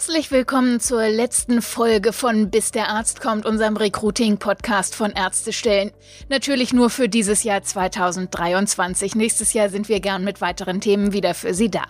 Herzlich willkommen zur letzten Folge von Bis der Arzt kommt, unserem Recruiting-Podcast von Ärztestellen. Natürlich nur für dieses Jahr 2023. Nächstes Jahr sind wir gern mit weiteren Themen wieder für Sie da.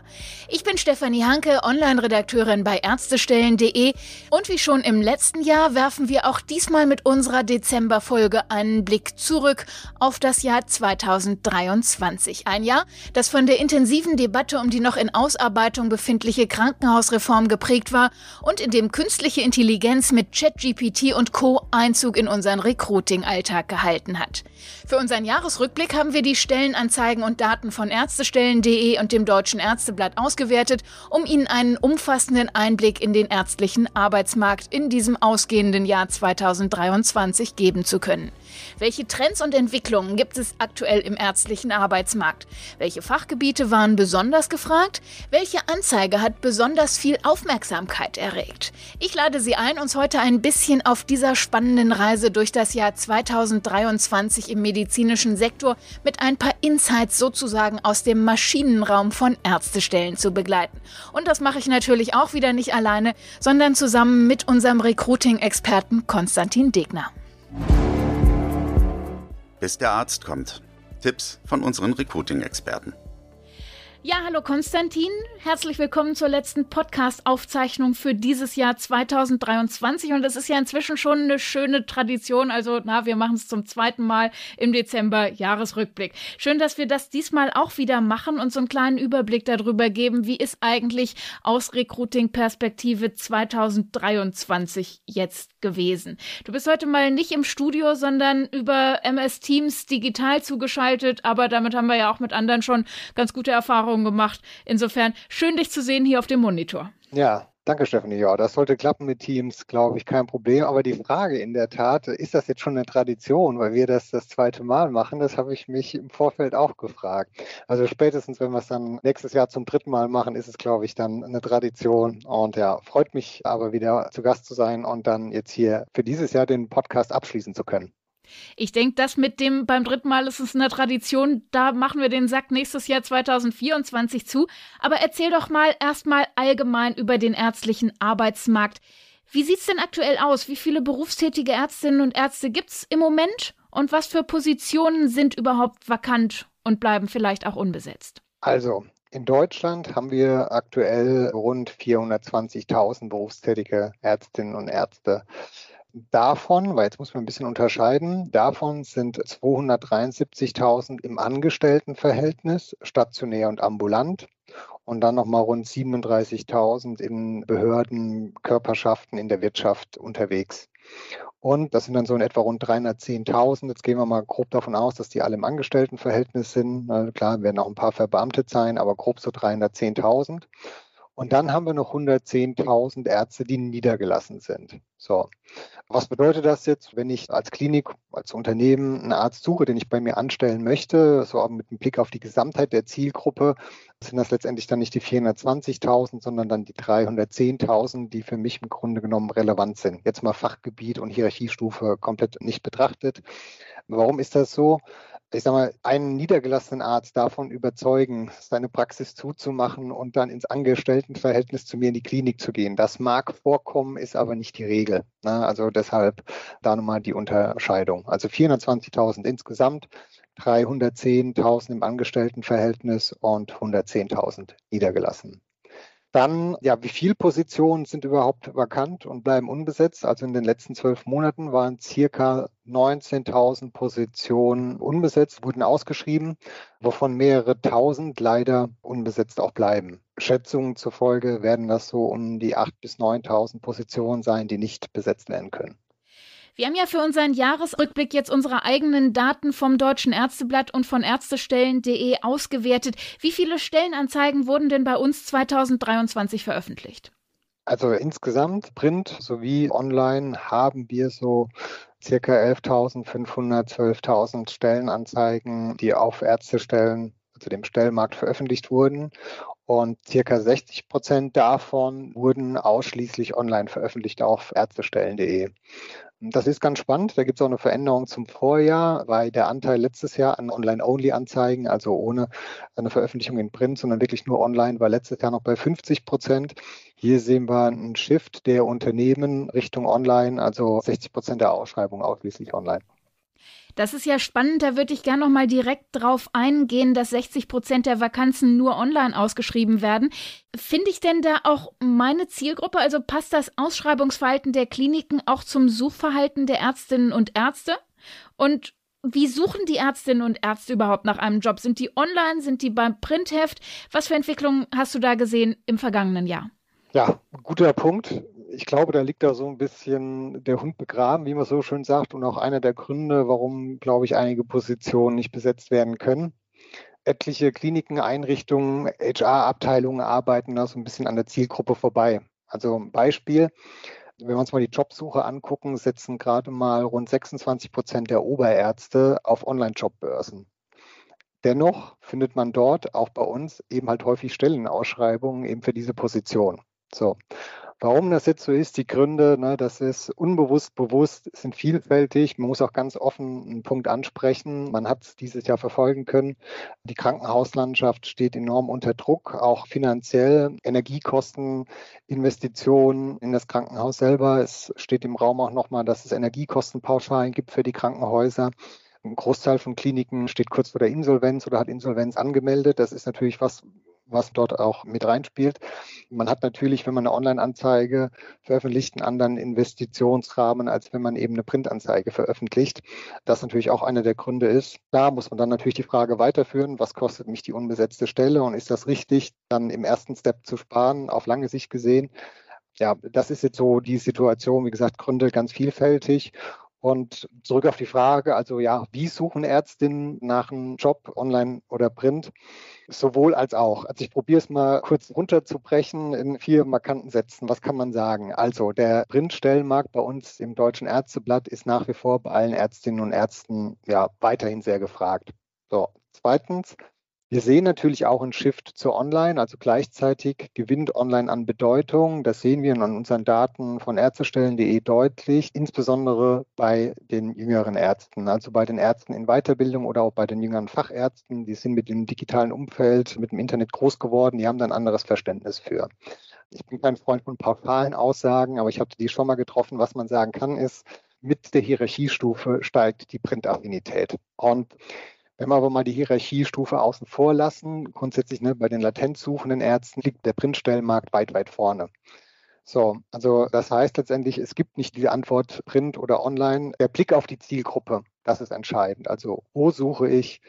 Ich bin Stefanie Hanke, Online-Redakteurin bei Ärztestellen.de und wie schon im letzten Jahr werfen wir auch diesmal mit unserer Dezember-Folge einen Blick zurück auf das Jahr 2023. Ein Jahr, das von der intensiven Debatte um die noch in Ausarbeitung befindliche Krankenhausreform geprägt war war und in dem künstliche Intelligenz mit ChatGPT und Co. Einzug in unseren Recruiting-Alltag gehalten hat. Für unseren Jahresrückblick haben wir die Stellenanzeigen und Daten von Ärztestellen.de und dem Deutschen Ärzteblatt ausgewertet, um Ihnen einen umfassenden Einblick in den ärztlichen Arbeitsmarkt in diesem ausgehenden Jahr 2023 geben zu können. Welche Trends und Entwicklungen gibt es aktuell im ärztlichen Arbeitsmarkt? Welche Fachgebiete waren besonders gefragt? Welche Anzeige hat besonders viel Aufmerksamkeit erregt? Ich lade Sie ein, uns heute ein bisschen auf dieser spannenden Reise durch das Jahr 2023 im medizinischen Sektor mit ein paar Insights sozusagen aus dem Maschinenraum von Ärztestellen zu begleiten. Und das mache ich natürlich auch wieder nicht alleine, sondern zusammen mit unserem Recruiting-Experten Konstantin Degner bis der Arzt kommt. Tipps von unseren Recruiting-Experten. Ja, hallo Konstantin. Herzlich willkommen zur letzten Podcast-Aufzeichnung für dieses Jahr 2023. Und es ist ja inzwischen schon eine schöne Tradition. Also, na, wir machen es zum zweiten Mal im Dezember Jahresrückblick. Schön, dass wir das diesmal auch wieder machen und so einen kleinen Überblick darüber geben, wie ist eigentlich aus Recruiting-Perspektive 2023 jetzt gewesen. Du bist heute mal nicht im Studio, sondern über MS Teams digital zugeschaltet. Aber damit haben wir ja auch mit anderen schon ganz gute Erfahrungen Erfahrungen gemacht. Insofern schön, dich zu sehen hier auf dem Monitor. Ja, Danke, Stephanie. Ja, das sollte klappen mit Teams, glaube ich, kein Problem. Aber die Frage in der Tat, ist das jetzt schon eine Tradition, weil wir das das zweite Mal machen? Das habe ich mich im Vorfeld auch gefragt. Also spätestens, wenn wir es dann nächstes Jahr zum dritten Mal machen, ist es, glaube ich, dann eine Tradition. Und ja, freut mich aber wieder zu Gast zu sein und dann jetzt hier für dieses Jahr den Podcast abschließen zu können. Ich denke, das mit dem beim dritten Mal ist es eine Tradition, da machen wir den Sack nächstes Jahr 2024 zu. Aber erzähl doch mal erstmal allgemein über den ärztlichen Arbeitsmarkt. Wie sieht es denn aktuell aus? Wie viele berufstätige Ärztinnen und Ärzte gibt es im Moment? Und was für Positionen sind überhaupt vakant und bleiben vielleicht auch unbesetzt? Also, in Deutschland haben wir aktuell rund 420.000 berufstätige Ärztinnen und Ärzte. Davon, weil jetzt muss man ein bisschen unterscheiden, davon sind 273.000 im Angestelltenverhältnis, stationär und ambulant und dann nochmal rund 37.000 in Behörden, Körperschaften in der Wirtschaft unterwegs. Und das sind dann so in etwa rund 310.000. Jetzt gehen wir mal grob davon aus, dass die alle im Angestelltenverhältnis sind. Na klar, werden auch ein paar verbeamtet sein, aber grob so 310.000. Und dann haben wir noch 110.000 Ärzte, die niedergelassen sind. So. Was bedeutet das jetzt, wenn ich als Klinik, als Unternehmen einen Arzt suche, den ich bei mir anstellen möchte, so mit einem Blick auf die Gesamtheit der Zielgruppe, sind das letztendlich dann nicht die 420.000, sondern dann die 310.000, die für mich im Grunde genommen relevant sind. Jetzt mal Fachgebiet und Hierarchiestufe komplett nicht betrachtet. Warum ist das so? ich sag mal, einen niedergelassenen Arzt davon überzeugen, seine Praxis zuzumachen und dann ins Angestelltenverhältnis zu mir in die Klinik zu gehen. Das mag vorkommen, ist aber nicht die Regel. Ne? Also deshalb da nochmal die Unterscheidung. Also 420.000 insgesamt, 310.000 im Angestelltenverhältnis und 110.000 niedergelassen. Dann, ja, wie viele Positionen sind überhaupt vakant und bleiben unbesetzt? Also in den letzten zwölf Monaten waren circa 19.000 Positionen unbesetzt, wurden ausgeschrieben, wovon mehrere tausend leider unbesetzt auch bleiben. Schätzungen zufolge werden das so um die 8.000 bis 9.000 Positionen sein, die nicht besetzt werden können. Wir haben ja für unseren Jahresrückblick jetzt unsere eigenen Daten vom Deutschen Ärzteblatt und von Ärztestellen.de ausgewertet. Wie viele Stellenanzeigen wurden denn bei uns 2023 veröffentlicht? Also insgesamt Print sowie online haben wir so circa 11.500, 12.000 Stellenanzeigen, die auf Ärztestellen also dem Stellmarkt, veröffentlicht wurden. Und circa 60 Prozent davon wurden ausschließlich online veröffentlicht auf ärztestellen.de. Das ist ganz spannend. Da gibt es auch eine Veränderung zum Vorjahr, weil der Anteil letztes Jahr an Online-Only-Anzeigen, also ohne eine Veröffentlichung in Print, sondern wirklich nur online, war letztes Jahr noch bei 50 Prozent. Hier sehen wir einen Shift der Unternehmen Richtung Online, also 60 Prozent der Ausschreibungen ausschließlich online. Das ist ja spannend, da würde ich gerne noch mal direkt drauf eingehen, dass 60 Prozent der Vakanzen nur online ausgeschrieben werden. Finde ich denn da auch meine Zielgruppe? Also passt das Ausschreibungsverhalten der Kliniken auch zum Suchverhalten der Ärztinnen und Ärzte? Und wie suchen die Ärztinnen und Ärzte überhaupt nach einem Job? Sind die online? Sind die beim Printheft? Was für Entwicklungen hast du da gesehen im vergangenen Jahr? Ja, guter Punkt ich glaube, da liegt da so ein bisschen der Hund begraben, wie man so schön sagt, und auch einer der Gründe, warum, glaube ich, einige Positionen nicht besetzt werden können. Etliche Kliniken, Einrichtungen, HR-Abteilungen arbeiten da so ein bisschen an der Zielgruppe vorbei. Also Beispiel, wenn wir uns mal die Jobsuche angucken, setzen gerade mal rund 26 Prozent der Oberärzte auf Online-Jobbörsen. Dennoch findet man dort auch bei uns eben halt häufig Stellenausschreibungen eben für diese Position. So. Warum das jetzt so ist, die Gründe, ne, das ist unbewusst, bewusst, sind vielfältig. Man muss auch ganz offen einen Punkt ansprechen. Man hat es dieses Jahr verfolgen können. Die Krankenhauslandschaft steht enorm unter Druck, auch finanziell. Energiekosten, Investitionen in das Krankenhaus selber. Es steht im Raum auch nochmal, dass es Energiekostenpauschalen gibt für die Krankenhäuser. Ein Großteil von Kliniken steht kurz vor der Insolvenz oder hat Insolvenz angemeldet. Das ist natürlich was, was dort auch mit reinspielt. Man hat natürlich, wenn man eine Online-Anzeige veröffentlicht, einen anderen Investitionsrahmen, als wenn man eben eine Printanzeige veröffentlicht. Das natürlich auch einer der Gründe ist. Da muss man dann natürlich die Frage weiterführen, was kostet mich die unbesetzte Stelle und ist das richtig, dann im ersten Step zu sparen, auf lange Sicht gesehen. Ja, das ist jetzt so die Situation. Wie gesagt, Gründe ganz vielfältig. Und zurück auf die Frage, also ja, wie suchen Ärztinnen nach einem Job, online oder print? Sowohl als auch. Also ich probiere es mal kurz runterzubrechen in vier markanten Sätzen. Was kann man sagen? Also der Printstellenmarkt bei uns im Deutschen Ärzteblatt ist nach wie vor bei allen Ärztinnen und Ärzten ja weiterhin sehr gefragt. So, zweitens, wir sehen natürlich auch einen Shift zu Online, also gleichzeitig gewinnt Online an Bedeutung. Das sehen wir an unseren Daten von Ärztestellen.de deutlich, insbesondere bei den jüngeren Ärzten, also bei den Ärzten in Weiterbildung oder auch bei den jüngeren Fachärzten. Die sind mit dem digitalen Umfeld, mit dem Internet groß geworden, die haben da ein anderes Verständnis für. Ich bin kein Freund von pauschalen Aussagen, aber ich habe die schon mal getroffen. Was man sagen kann, ist, mit der Hierarchiestufe steigt die Printaffinität. Und wenn wir aber mal die Hierarchiestufe außen vor lassen, grundsätzlich ne, bei den latenzsuchenden Ärzten liegt der Printstellenmarkt weit, weit vorne. So, also das heißt letztendlich, es gibt nicht die Antwort Print oder Online. Der Blick auf die Zielgruppe, das ist entscheidend. Also wo suche ich,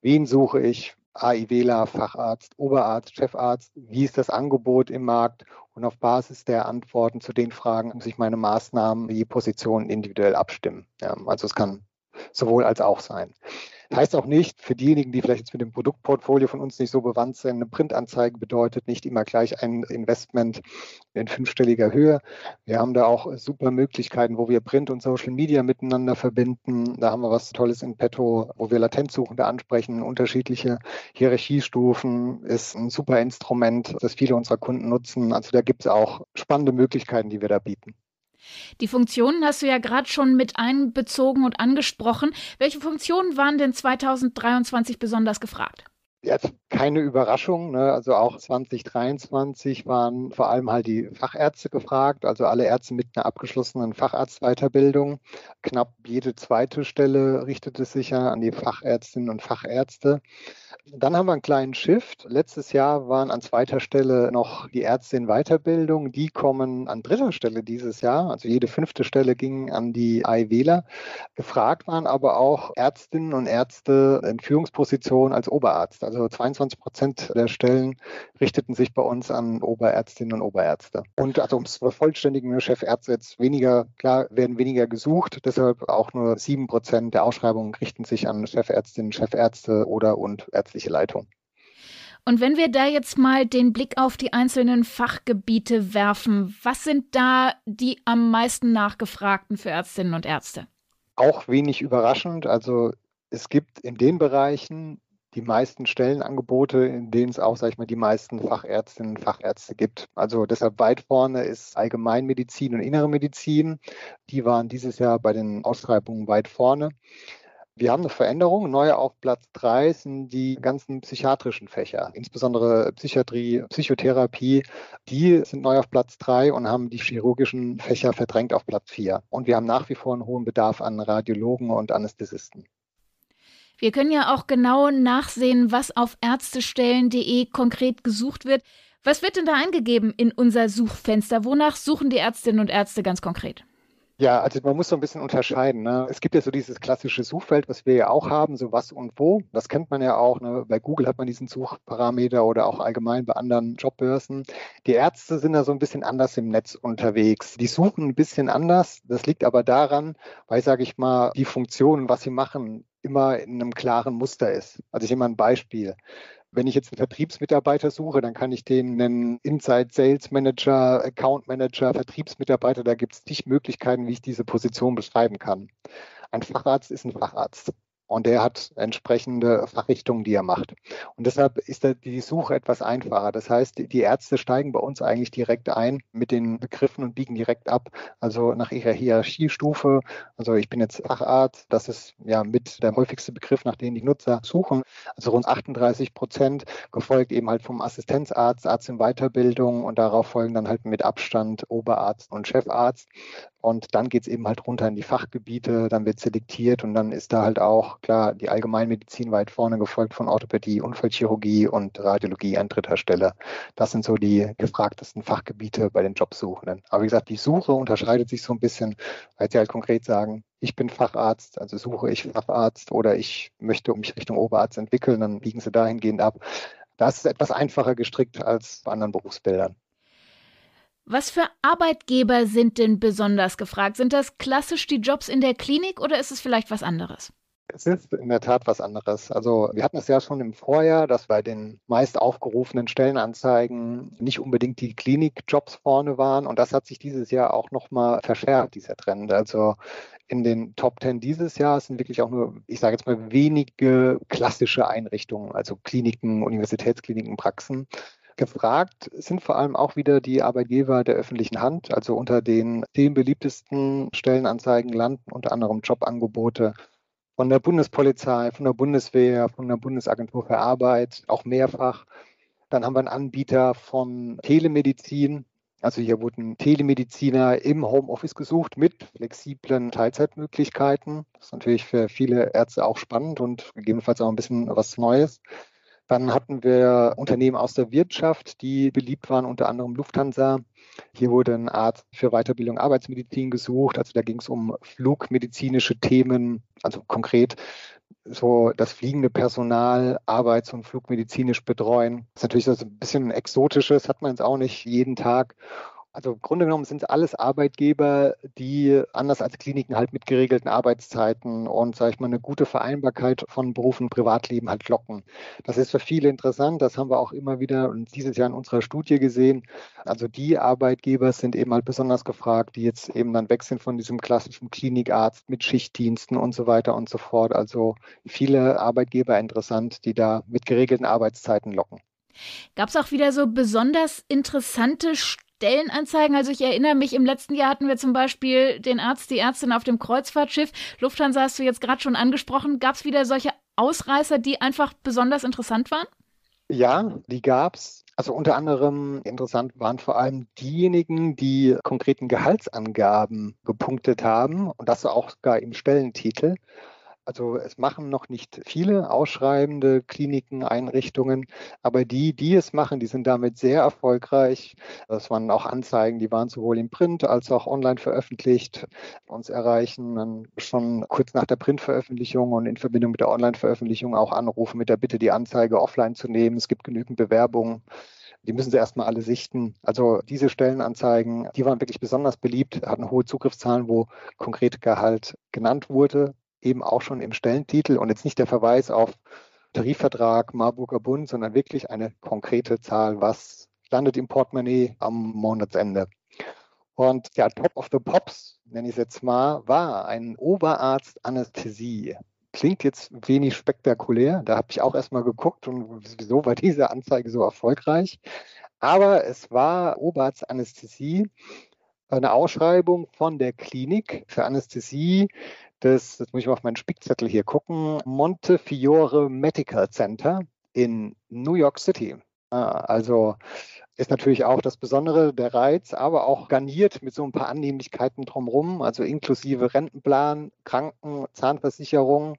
wen suche ich, AIWler, Facharzt, Oberarzt, Chefarzt, wie ist das Angebot im Markt und auf Basis der Antworten zu den Fragen muss ich meine Maßnahmen, die Positionen individuell abstimmen. Ja, also es kann sowohl als auch sein. Heißt auch nicht, für diejenigen, die vielleicht jetzt mit dem Produktportfolio von uns nicht so bewandt sind, eine Printanzeige bedeutet nicht immer gleich ein Investment in fünfstelliger Höhe. Wir haben da auch super Möglichkeiten, wo wir Print und Social Media miteinander verbinden. Da haben wir was Tolles in petto, wo wir Latenzsuchende ansprechen. Unterschiedliche Hierarchiestufen ist ein super Instrument, das viele unserer Kunden nutzen. Also da gibt es auch spannende Möglichkeiten, die wir da bieten. Die Funktionen hast du ja gerade schon mit einbezogen und angesprochen. Welche Funktionen waren denn 2023 besonders gefragt? Jetzt keine Überraschung. Ne? Also auch 2023 waren vor allem halt die Fachärzte gefragt, also alle Ärzte mit einer abgeschlossenen Facharztweiterbildung. Knapp jede zweite Stelle richtete sich ja an die Fachärztinnen und Fachärzte. Dann haben wir einen kleinen Shift. Letztes Jahr waren an zweiter Stelle noch die Ärzte in Weiterbildung. Die kommen an dritter Stelle dieses Jahr. Also jede fünfte Stelle ging an die AIWler. Gefragt waren aber auch Ärztinnen und Ärzte in Führungspositionen als Oberarzt. Also 22 Prozent der Stellen richteten sich bei uns an Oberärztinnen und Oberärzte. Und also um es vervollständigen, Chefärzte jetzt weniger, klar, werden weniger gesucht. Deshalb auch nur sieben Prozent der Ausschreibungen richten sich an Chefärztinnen, Chefärzte oder und ärztliche Leitung. Und wenn wir da jetzt mal den Blick auf die einzelnen Fachgebiete werfen, was sind da die am meisten nachgefragten für Ärztinnen und Ärzte? Auch wenig überraschend. Also es gibt in den Bereichen die meisten Stellenangebote, in denen es auch, sag ich mal, die meisten Fachärztinnen und Fachärzte gibt. Also deshalb weit vorne ist Allgemeinmedizin und Innere Medizin. Die waren dieses Jahr bei den Ausschreibungen weit vorne. Wir haben eine Veränderung. Neu auf Platz drei sind die ganzen psychiatrischen Fächer, insbesondere Psychiatrie, Psychotherapie. Die sind neu auf Platz drei und haben die chirurgischen Fächer verdrängt auf Platz vier. Und wir haben nach wie vor einen hohen Bedarf an Radiologen und Anästhesisten. Wir können ja auch genau nachsehen, was auf ärztestellen.de konkret gesucht wird. Was wird denn da eingegeben in unser Suchfenster? Wonach suchen die Ärztinnen und Ärzte ganz konkret? Ja, also man muss so ein bisschen unterscheiden. Ne? Es gibt ja so dieses klassische Suchfeld, was wir ja auch haben, so was und wo. Das kennt man ja auch. Ne? Bei Google hat man diesen Suchparameter oder auch allgemein bei anderen Jobbörsen. Die Ärzte sind da so ein bisschen anders im Netz unterwegs. Die suchen ein bisschen anders. Das liegt aber daran, weil, sage ich mal, die Funktionen, was sie machen, immer in einem klaren Muster ist. Also ich nehme mal ein Beispiel. Wenn ich jetzt einen Vertriebsmitarbeiter suche, dann kann ich den nennen Inside Sales Manager, Account Manager, Vertriebsmitarbeiter. Da gibt es zig Möglichkeiten, wie ich diese Position beschreiben kann. Ein Facharzt ist ein Facharzt. Und der hat entsprechende Fachrichtungen, die er macht. Und deshalb ist die Suche etwas einfacher. Das heißt, die Ärzte steigen bei uns eigentlich direkt ein mit den Begriffen und biegen direkt ab. Also nach ihrer Hierarchiestufe. Also ich bin jetzt Facharzt. Das ist ja mit der häufigste Begriff, nach dem die Nutzer suchen. Also rund 38 Prozent, gefolgt eben halt vom Assistenzarzt, Arzt in Weiterbildung und darauf folgen dann halt mit Abstand Oberarzt und Chefarzt. Und dann geht es eben halt runter in die Fachgebiete, dann wird selektiert und dann ist da halt auch klar die Allgemeinmedizin weit vorne, gefolgt von Orthopädie, Unfallchirurgie und Radiologie an dritter Stelle. Das sind so die gefragtesten Fachgebiete bei den Jobsuchenden. Aber wie gesagt, die Suche unterscheidet sich so ein bisschen, weil sie halt konkret sagen, ich bin Facharzt, also suche ich Facharzt oder ich möchte mich Richtung Oberarzt entwickeln, dann biegen sie dahingehend ab. Das ist etwas einfacher gestrickt als bei anderen Berufsbildern. Was für Arbeitgeber sind denn besonders gefragt? Sind das klassisch die Jobs in der Klinik oder ist es vielleicht was anderes? Es ist in der Tat was anderes. Also wir hatten es ja schon im Vorjahr, dass bei den meist aufgerufenen Stellenanzeigen nicht unbedingt die Klinikjobs vorne waren. Und das hat sich dieses Jahr auch nochmal verschärft, dieser Trend. Also in den Top Ten dieses Jahr sind wirklich auch nur, ich sage jetzt mal, wenige klassische Einrichtungen, also Kliniken, Universitätskliniken, Praxen. Gefragt sind vor allem auch wieder die Arbeitgeber der öffentlichen Hand. Also unter den zehn beliebtesten Stellenanzeigen landen unter anderem Jobangebote von der Bundespolizei, von der Bundeswehr, von der Bundesagentur für Arbeit, auch mehrfach. Dann haben wir einen Anbieter von Telemedizin. Also hier wurden Telemediziner im Homeoffice gesucht mit flexiblen Teilzeitmöglichkeiten. Das ist natürlich für viele Ärzte auch spannend und gegebenenfalls auch ein bisschen was Neues. Dann hatten wir Unternehmen aus der Wirtschaft, die beliebt waren, unter anderem Lufthansa. Hier wurde ein Arzt für Weiterbildung Arbeitsmedizin gesucht. Also da ging es um flugmedizinische Themen, also konkret so das fliegende Personal arbeits- und flugmedizinisch betreuen. Das ist natürlich so ein bisschen exotisches, hat man jetzt auch nicht jeden Tag. Also im Grunde genommen sind es alles Arbeitgeber, die anders als Kliniken halt mit geregelten Arbeitszeiten und, sage ich mal, eine gute Vereinbarkeit von Beruf und Privatleben halt locken. Das ist für viele interessant. Das haben wir auch immer wieder und dieses Jahr in unserer Studie gesehen. Also die Arbeitgeber sind eben halt besonders gefragt, die jetzt eben dann weg sind von diesem klassischen Klinikarzt mit Schichtdiensten und so weiter und so fort. Also viele Arbeitgeber interessant, die da mit geregelten Arbeitszeiten locken. Gab es auch wieder so besonders interessante Stellenanzeigen. Also ich erinnere mich, im letzten Jahr hatten wir zum Beispiel den Arzt, die Ärztin auf dem Kreuzfahrtschiff. Lufthansa hast du jetzt gerade schon angesprochen. Gab es wieder solche Ausreißer, die einfach besonders interessant waren? Ja, die gab es. Also unter anderem interessant waren vor allem diejenigen, die konkreten Gehaltsangaben gepunktet haben und das auch sogar im Stellentitel. Also es machen noch nicht viele ausschreibende Kliniken, Einrichtungen, aber die, die es machen, die sind damit sehr erfolgreich. Das waren auch Anzeigen, die waren sowohl im Print als auch online veröffentlicht. Uns erreichen dann schon kurz nach der Printveröffentlichung und in Verbindung mit der Online-Veröffentlichung auch Anrufe mit der Bitte, die Anzeige offline zu nehmen. Es gibt genügend Bewerbungen. Die müssen sie erstmal alle sichten. Also diese Stellenanzeigen, die waren wirklich besonders beliebt, hatten hohe Zugriffszahlen, wo konkret Gehalt genannt wurde eben auch schon im Stellentitel und jetzt nicht der Verweis auf Tarifvertrag Marburger Bund, sondern wirklich eine konkrete Zahl, was landet im Portemonnaie am Monatsende. Und ja, Top of the Pops, nenne ich es jetzt mal, war ein Oberarzt Anästhesie. klingt jetzt wenig spektakulär. Da habe ich auch erstmal geguckt und wieso war diese Anzeige so erfolgreich. Aber es war Oberärztanästhesie, eine Ausschreibung von der Klinik für Anästhesie des, jetzt muss ich mal auf meinen Spickzettel hier gucken, Montefiore Medical Center in New York City. Ah, also ist natürlich auch das Besondere, der Reiz, aber auch garniert mit so ein paar Annehmlichkeiten drumherum, also inklusive Rentenplan, Kranken, Zahnversicherung,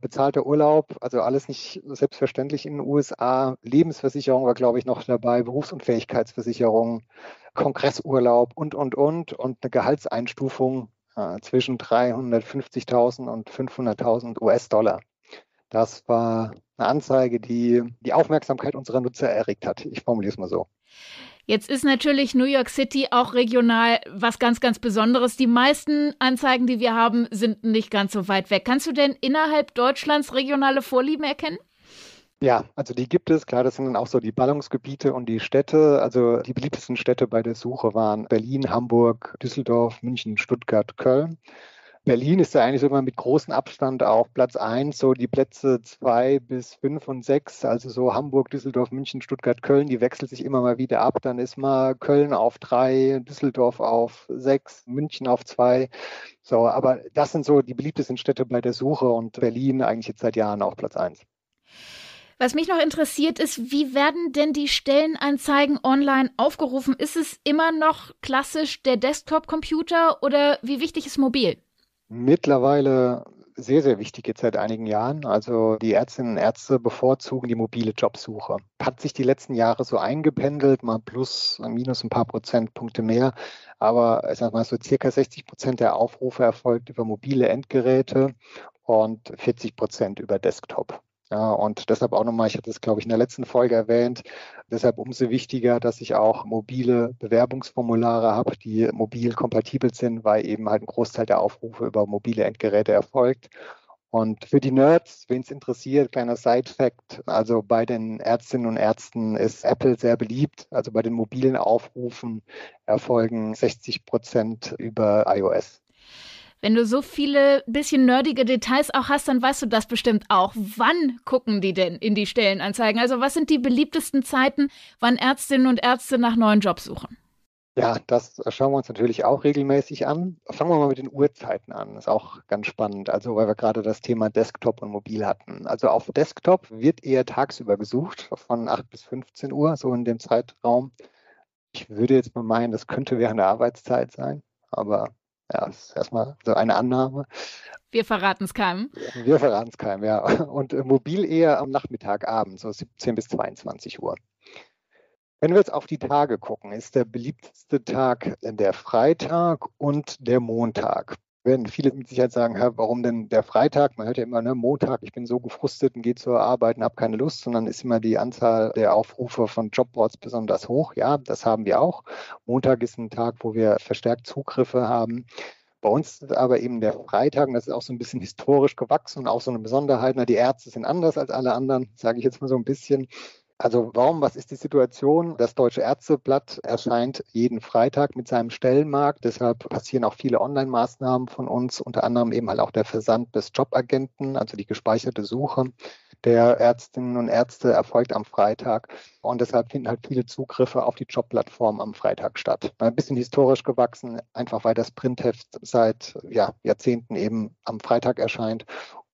bezahlter Urlaub, also alles nicht selbstverständlich in den USA. Lebensversicherung war, glaube ich, noch dabei, Berufsunfähigkeitsversicherung, Kongressurlaub und, und, und und eine Gehaltseinstufung äh, zwischen 350.000 und 500.000 US-Dollar. Das war eine Anzeige, die die Aufmerksamkeit unserer Nutzer erregt hat. Ich formuliere es mal so. Jetzt ist natürlich New York City auch regional was ganz, ganz Besonderes. Die meisten Anzeigen, die wir haben, sind nicht ganz so weit weg. Kannst du denn innerhalb Deutschlands regionale Vorlieben erkennen? Ja, also die gibt es. Klar, das sind dann auch so die Ballungsgebiete und die Städte. Also die beliebtesten Städte bei der Suche waren Berlin, Hamburg, Düsseldorf, München, Stuttgart, Köln. Berlin ist ja eigentlich sogar mit großem Abstand auf Platz 1, so die Plätze 2 bis 5 und 6, also so Hamburg, Düsseldorf, München, Stuttgart, Köln, die wechselt sich immer mal wieder ab. Dann ist mal Köln auf 3, Düsseldorf auf 6, München auf 2. So, aber das sind so die beliebtesten Städte bei der Suche und Berlin eigentlich jetzt seit Jahren auf Platz 1. Was mich noch interessiert ist, wie werden denn die Stellenanzeigen online aufgerufen? Ist es immer noch klassisch der Desktop-Computer oder wie wichtig ist mobil? Mittlerweile sehr, sehr wichtig jetzt seit einigen Jahren. Also die Ärztinnen und Ärzte bevorzugen die mobile Jobsuche. Hat sich die letzten Jahre so eingependelt, mal plus, minus ein paar Prozentpunkte mehr. Aber ich sag mal so circa 60 Prozent der Aufrufe erfolgt über mobile Endgeräte und 40 Prozent über Desktop. Ja, und deshalb auch nochmal, ich hatte es, glaube ich, in der letzten Folge erwähnt, deshalb umso wichtiger, dass ich auch mobile Bewerbungsformulare habe, die mobil kompatibel sind, weil eben halt ein Großteil der Aufrufe über mobile Endgeräte erfolgt. Und für die Nerds, wen es interessiert, kleiner Side-Fact, also bei den Ärztinnen und Ärzten ist Apple sehr beliebt. Also bei den mobilen Aufrufen erfolgen 60 Prozent über iOS. Wenn du so viele bisschen nerdige Details auch hast, dann weißt du das bestimmt auch. Wann gucken die denn in die Stellenanzeigen? Also was sind die beliebtesten Zeiten, wann Ärztinnen und Ärzte nach neuen Jobs suchen? Ja, das schauen wir uns natürlich auch regelmäßig an. Fangen wir mal mit den Uhrzeiten an. Das ist auch ganz spannend. Also, weil wir gerade das Thema Desktop und Mobil hatten. Also auf Desktop wird eher tagsüber gesucht, von 8 bis 15 Uhr, so in dem Zeitraum. Ich würde jetzt mal meinen, das könnte während der Arbeitszeit sein, aber ja, das ist erstmal so eine Annahme. Wir verraten es keinem. Wir verraten es keinem, ja. Und äh, mobil eher am Nachmittag, Abend, so 17 bis 22 Uhr. Wenn wir jetzt auf die Tage gucken, ist der beliebteste Tag der Freitag und der Montag werden viele mit Sicherheit sagen, warum denn der Freitag? Man hört ja immer, ne, Montag, ich bin so gefrustet und gehe zur Arbeit und habe keine Lust, sondern ist immer die Anzahl der Aufrufe von Jobboards besonders hoch. Ja, das haben wir auch. Montag ist ein Tag, wo wir verstärkt Zugriffe haben. Bei uns ist aber eben der Freitag, und das ist auch so ein bisschen historisch gewachsen und auch so eine Besonderheit. Na, die Ärzte sind anders als alle anderen, sage ich jetzt mal so ein bisschen. Also warum, was ist die Situation? Das Deutsche Ärzteblatt erscheint jeden Freitag mit seinem Stellenmarkt. Deshalb passieren auch viele Online-Maßnahmen von uns, unter anderem eben halt auch der Versand des Jobagenten, also die gespeicherte Suche der Ärztinnen und Ärzte erfolgt am Freitag. Und deshalb finden halt viele Zugriffe auf die Jobplattform am Freitag statt. Ein bisschen historisch gewachsen, einfach weil das Printheft seit ja, Jahrzehnten eben am Freitag erscheint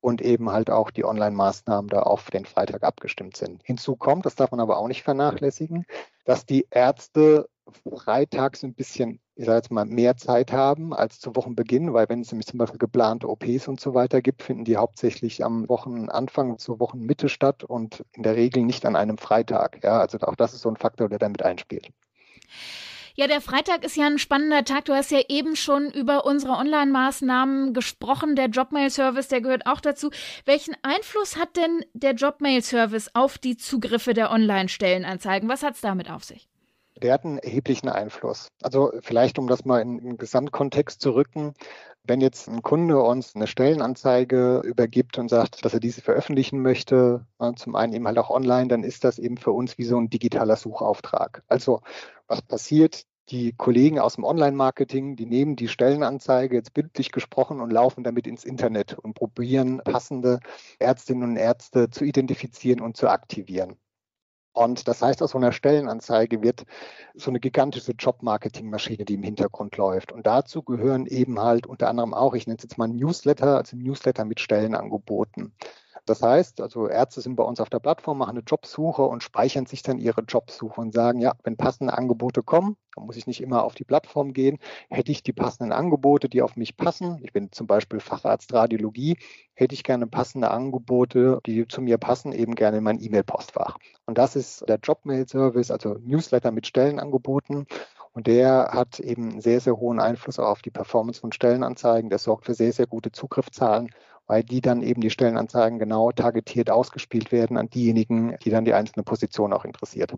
und eben halt auch die Online-Maßnahmen da auf den Freitag abgestimmt sind. Hinzu kommt, das darf man aber auch nicht vernachlässigen, dass die Ärzte freitags ein bisschen, ich sage jetzt mal, mehr Zeit haben als zu Wochenbeginn, weil wenn es nämlich zum Beispiel geplante OPs und so weiter gibt, finden die hauptsächlich am Wochenanfang zur Wochenmitte statt und in der Regel nicht an einem Freitag. Ja, also auch das ist so ein Faktor, der damit einspielt. Ja, der Freitag ist ja ein spannender Tag. Du hast ja eben schon über unsere Online-Maßnahmen gesprochen. Der Jobmail-Service, der gehört auch dazu. Welchen Einfluss hat denn der Jobmail-Service auf die Zugriffe der Online-Stellenanzeigen? Was hat es damit auf sich? Der hat einen erheblichen Einfluss. Also vielleicht, um das mal in den Gesamtkontext zu rücken, wenn jetzt ein Kunde uns eine Stellenanzeige übergibt und sagt, dass er diese veröffentlichen möchte, zum einen eben halt auch online, dann ist das eben für uns wie so ein digitaler Suchauftrag. Also was passiert? die Kollegen aus dem Online-Marketing, die nehmen die Stellenanzeige, jetzt bildlich gesprochen, und laufen damit ins Internet und probieren passende Ärztinnen und Ärzte zu identifizieren und zu aktivieren. Und das heißt, aus so einer Stellenanzeige wird so eine gigantische Job-Marketing-Maschine, die im Hintergrund läuft. Und dazu gehören eben halt unter anderem auch, ich nenne es jetzt mal Newsletter, also Newsletter mit Stellenangeboten. Das heißt, also Ärzte sind bei uns auf der Plattform, machen eine Jobsuche und speichern sich dann ihre Jobsuche und sagen, ja, wenn passende Angebote kommen, dann muss ich nicht immer auf die Plattform gehen, hätte ich die passenden Angebote, die auf mich passen. Ich bin zum Beispiel Facharzt Radiologie, hätte ich gerne passende Angebote, die zu mir passen, eben gerne in mein E-Mail-Postfach. Und das ist der Jobmail-Service, also Newsletter mit Stellenangeboten. Und der hat eben einen sehr, sehr hohen Einfluss auch auf die Performance von Stellenanzeigen. Der sorgt für sehr, sehr gute Zugriffszahlen weil die dann eben die Stellenanzeigen genau targetiert ausgespielt werden an diejenigen, die dann die einzelne Position auch interessiert.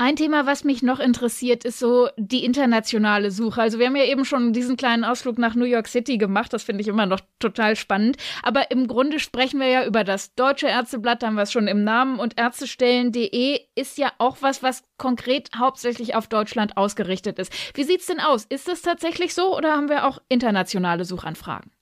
Ein Thema, was mich noch interessiert, ist so die internationale Suche. Also wir haben ja eben schon diesen kleinen Ausflug nach New York City gemacht. Das finde ich immer noch total spannend. Aber im Grunde sprechen wir ja über das deutsche Ärzteblatt, da haben wir es schon im Namen. Und Ärztestellen.de ist ja auch was, was konkret hauptsächlich auf Deutschland ausgerichtet ist. Wie sieht es denn aus? Ist es tatsächlich so oder haben wir auch internationale Suchanfragen?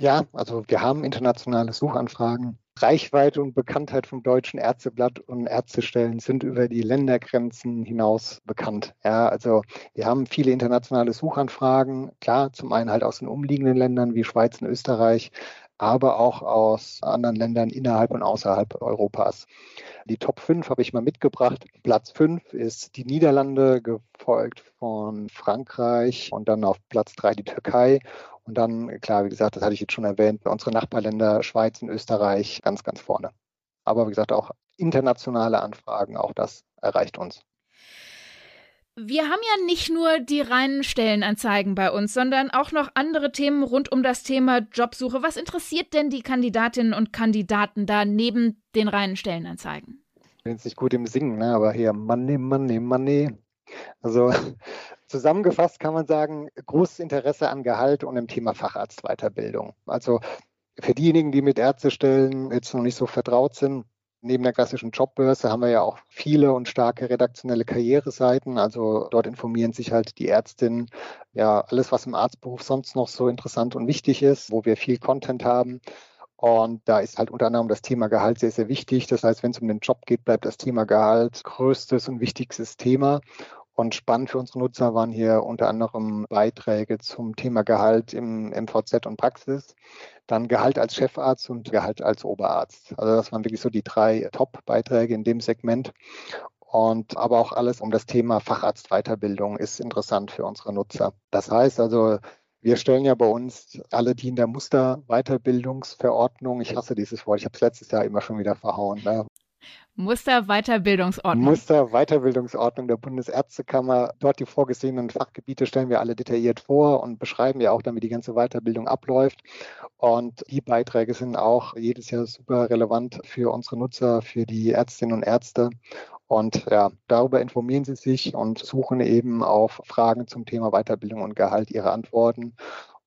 Ja, also wir haben internationale Suchanfragen. Reichweite und Bekanntheit vom Deutschen Ärzteblatt und Ärztestellen sind über die Ländergrenzen hinaus bekannt. Ja, also wir haben viele internationale Suchanfragen, klar, zum einen halt aus den umliegenden Ländern wie Schweiz und Österreich, aber auch aus anderen Ländern innerhalb und außerhalb Europas. Die Top 5 habe ich mal mitgebracht. Platz 5 ist die Niederlande, gefolgt von Frankreich und dann auf Platz 3 die Türkei und dann, klar, wie gesagt, das hatte ich jetzt schon erwähnt, unsere Nachbarländer Schweiz und Österreich ganz, ganz vorne. Aber wie gesagt, auch internationale Anfragen, auch das erreicht uns. Wir haben ja nicht nur die reinen Stellenanzeigen bei uns, sondern auch noch andere Themen rund um das Thema Jobsuche. Was interessiert denn die Kandidatinnen und Kandidaten da neben den reinen Stellenanzeigen? Ich bin jetzt nicht gut im Singen, ne? aber hier Money, Money, Money. Also zusammengefasst kann man sagen, großes Interesse an Gehalt und im Thema Facharztweiterbildung. Also für diejenigen, die mit Ärztestellen jetzt noch nicht so vertraut sind, Neben der klassischen Jobbörse haben wir ja auch viele und starke redaktionelle Karriereseiten. Also dort informieren sich halt die Ärztinnen, ja, alles, was im Arztberuf sonst noch so interessant und wichtig ist, wo wir viel Content haben. Und da ist halt unter anderem das Thema Gehalt sehr, sehr wichtig. Das heißt, wenn es um den Job geht, bleibt das Thema Gehalt größtes und wichtigstes Thema. Und spannend für unsere Nutzer waren hier unter anderem Beiträge zum Thema Gehalt im MVZ und Praxis, dann Gehalt als Chefarzt und Gehalt als Oberarzt. Also das waren wirklich so die drei Top-Beiträge in dem Segment. Und aber auch alles um das Thema Facharztweiterbildung ist interessant für unsere Nutzer. Das heißt also, wir stellen ja bei uns alle, die in der Musterweiterbildungsverordnung, ich hasse dieses Wort, ich habe es letztes Jahr immer schon wieder verhauen. Ne? Musterweiterbildungsordnung. Musterweiterbildungsordnung der Bundesärztekammer. Dort die vorgesehenen Fachgebiete stellen wir alle detailliert vor und beschreiben ja auch wie die ganze Weiterbildung abläuft. Und die Beiträge sind auch jedes Jahr super relevant für unsere Nutzer, für die Ärztinnen und Ärzte. Und ja, darüber informieren Sie sich und suchen eben auf Fragen zum Thema Weiterbildung und Gehalt Ihre Antworten.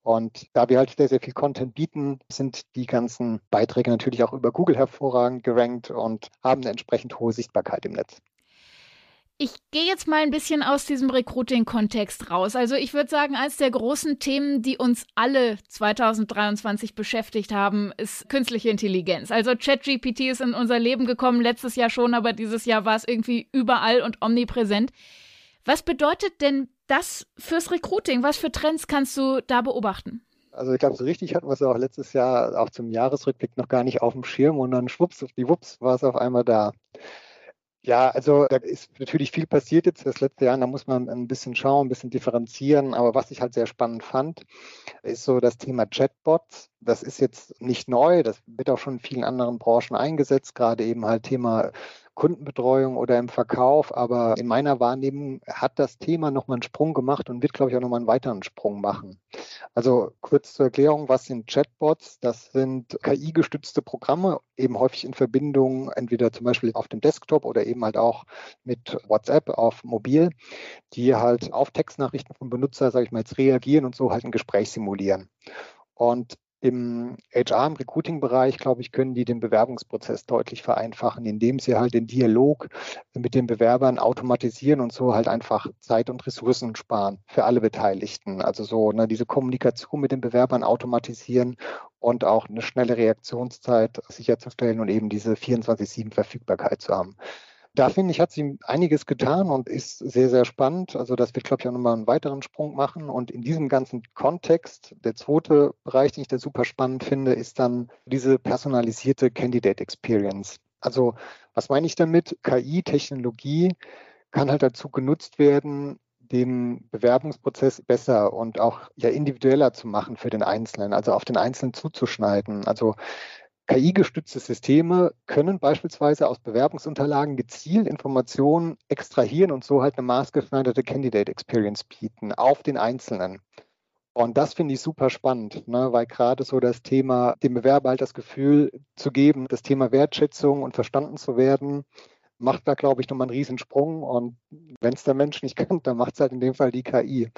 Und da wir halt sehr, sehr viel Content bieten, sind die ganzen Beiträge natürlich auch über Google hervorragend gerankt und haben eine entsprechend hohe Sichtbarkeit im Netz. Ich gehe jetzt mal ein bisschen aus diesem Recruiting-Kontext raus. Also ich würde sagen, eines der großen Themen, die uns alle 2023 beschäftigt haben, ist künstliche Intelligenz. Also ChatGPT ist in unser Leben gekommen, letztes Jahr schon, aber dieses Jahr war es irgendwie überall und omnipräsent. Was bedeutet denn das fürs Recruiting? Was für Trends kannst du da beobachten? Also ich glaube, so richtig hatten wir es auch letztes Jahr auch zum Jahresrückblick noch gar nicht auf dem Schirm und dann schwupps, die Wups war es auf einmal da. Ja, also da ist natürlich viel passiert jetzt das letzte Jahr. Da muss man ein bisschen schauen, ein bisschen differenzieren. Aber was ich halt sehr spannend fand, ist so das Thema Chatbots. Das ist jetzt nicht neu. Das wird auch schon in vielen anderen Branchen eingesetzt. Gerade eben halt Thema Kundenbetreuung oder im Verkauf. Aber in meiner Wahrnehmung hat das Thema nochmal einen Sprung gemacht und wird, glaube ich, auch nochmal einen weiteren Sprung machen. Also kurz zur Erklärung, was sind Chatbots? Das sind KI-gestützte Programme, eben häufig in Verbindung, entweder zum Beispiel auf dem Desktop oder eben halt auch mit WhatsApp auf mobil, die halt auf Textnachrichten von Benutzer, sage ich mal, jetzt reagieren und so halt ein Gespräch simulieren. Und Im HR, im Recruiting-Bereich, glaube ich, können die den Bewerbungsprozess deutlich vereinfachen, indem sie halt den Dialog mit den Bewerbern automatisieren und so halt einfach Zeit und Ressourcen sparen für alle Beteiligten. Also so ne, diese Kommunikation mit den Bewerbern automatisieren und auch eine schnelle Reaktionszeit sicherzustellen und eben diese 24-7 Verfügbarkeit zu haben. Da finde ich, hat sie einiges getan und ist sehr, sehr spannend. Also das wird, glaube ich, auch nochmal einen weiteren Sprung machen. Und in diesem ganzen Kontext, der zweite Bereich, den ich da super spannend finde, ist dann diese personalisierte Candidate Experience. Also was meine ich damit? KI, Technologie kann halt dazu genutzt werden, den Bewerbungsprozess besser und auch ja individueller zu machen für den Einzelnen, also auf den Einzelnen zuzuschneiden. Also KI-gestützte Systeme können beispielsweise aus Bewerbungsunterlagen gezielt Informationen extrahieren und so halt eine maßgeschneiderte Candidate Experience bieten auf den Einzelnen. Und das finde ich super spannend, ne, weil gerade so das Thema, dem Bewerber halt das Gefühl zu geben, das Thema Wertschätzung und verstanden zu werden, macht da, glaube ich, nochmal einen Riesensprung. Und wenn es der Mensch nicht kann, dann macht es halt in dem Fall die KI.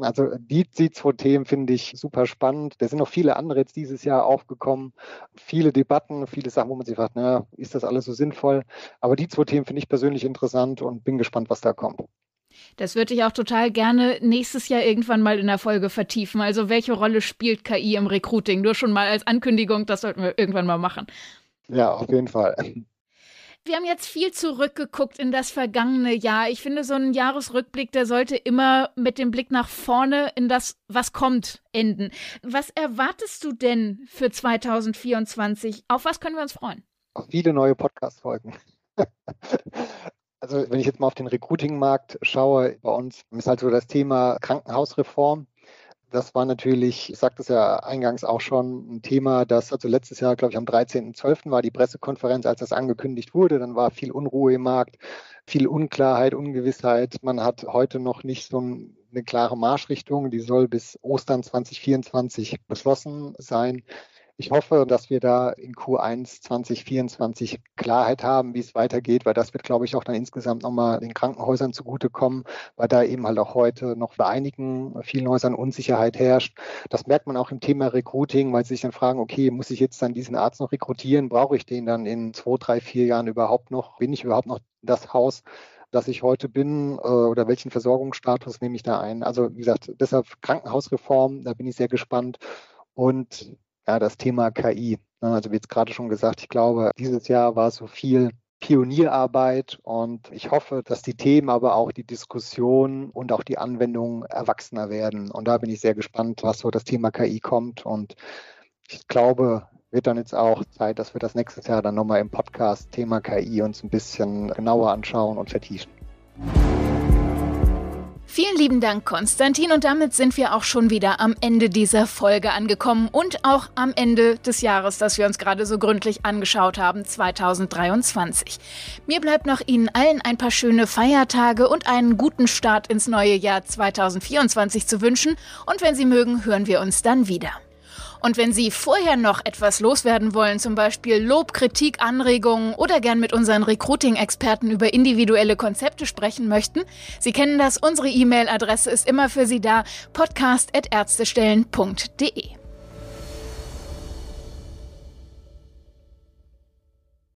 Also die, die zwei Themen finde ich super spannend. Da sind noch viele andere jetzt dieses Jahr aufgekommen. Viele Debatten, viele Sachen, wo man sich fragt, naja, ist das alles so sinnvoll? Aber die zwei Themen finde ich persönlich interessant und bin gespannt, was da kommt. Das würde ich auch total gerne nächstes Jahr irgendwann mal in der Folge vertiefen. Also welche Rolle spielt KI im Recruiting? Nur schon mal als Ankündigung, das sollten wir irgendwann mal machen. Ja, auf jeden Fall. Wir haben jetzt viel zurückgeguckt in das vergangene Jahr. Ich finde, so ein Jahresrückblick, der sollte immer mit dem Blick nach vorne in das, was kommt, enden. Was erwartest du denn für 2024? Auf was können wir uns freuen? Auf viele neue Podcast-Folgen. also, wenn ich jetzt mal auf den Recruiting-Markt schaue, bei uns ist halt so das Thema Krankenhausreform das war natürlich, ich sagte es ja eingangs auch schon, ein Thema, das also letztes Jahr, glaube ich, am 13.12. war die Pressekonferenz, als das angekündigt wurde. Dann war viel Unruhe im Markt, viel Unklarheit, Ungewissheit. Man hat heute noch nicht so eine klare Marschrichtung. Die soll bis Ostern 2024 beschlossen sein. Ich hoffe, dass wir da in Q1 2024 Klarheit haben, wie es weitergeht, weil das wird, glaube ich, auch dann insgesamt nochmal den Krankenhäusern zugutekommen, weil da eben halt auch heute noch bei einigen, vielen Häusern Unsicherheit herrscht. Das merkt man auch im Thema Recruiting, weil sie sich dann fragen, okay, muss ich jetzt dann diesen Arzt noch rekrutieren? Brauche ich den dann in zwei, drei, vier Jahren überhaupt noch? Bin ich überhaupt noch das Haus, das ich heute bin äh, oder welchen Versorgungsstatus nehme ich da ein? Also wie gesagt, deshalb Krankenhausreform, da bin ich sehr gespannt. Und ja, das Thema KI. Ne, also wie jetzt gerade schon gesagt, ich glaube, dieses Jahr war so viel Pionierarbeit und ich hoffe, dass die Themen, aber auch die Diskussion und auch die Anwendung erwachsener werden. Und da bin ich sehr gespannt, was so das Thema KI kommt. Und ich glaube, wird dann jetzt auch Zeit, dass wir das nächstes Jahr dann nochmal im Podcast Thema KI uns ein bisschen genauer anschauen und vertiefen. Vielen lieben Dank, Konstantin. Und damit sind wir auch schon wieder am Ende dieser Folge angekommen und auch am Ende des Jahres, das wir uns gerade so gründlich angeschaut haben, 2023. Mir bleibt noch Ihnen allen ein paar schöne Feiertage und einen guten Start ins neue Jahr 2024 zu wünschen. Und wenn Sie mögen, hören wir uns dann wieder. Und wenn Sie vorher noch etwas loswerden wollen, zum Beispiel Lob, Kritik, Anregungen oder gern mit unseren Recruiting-Experten über individuelle Konzepte sprechen möchten, Sie kennen das, unsere E-Mail-Adresse ist immer für Sie da, podcast.ärztestellen.de.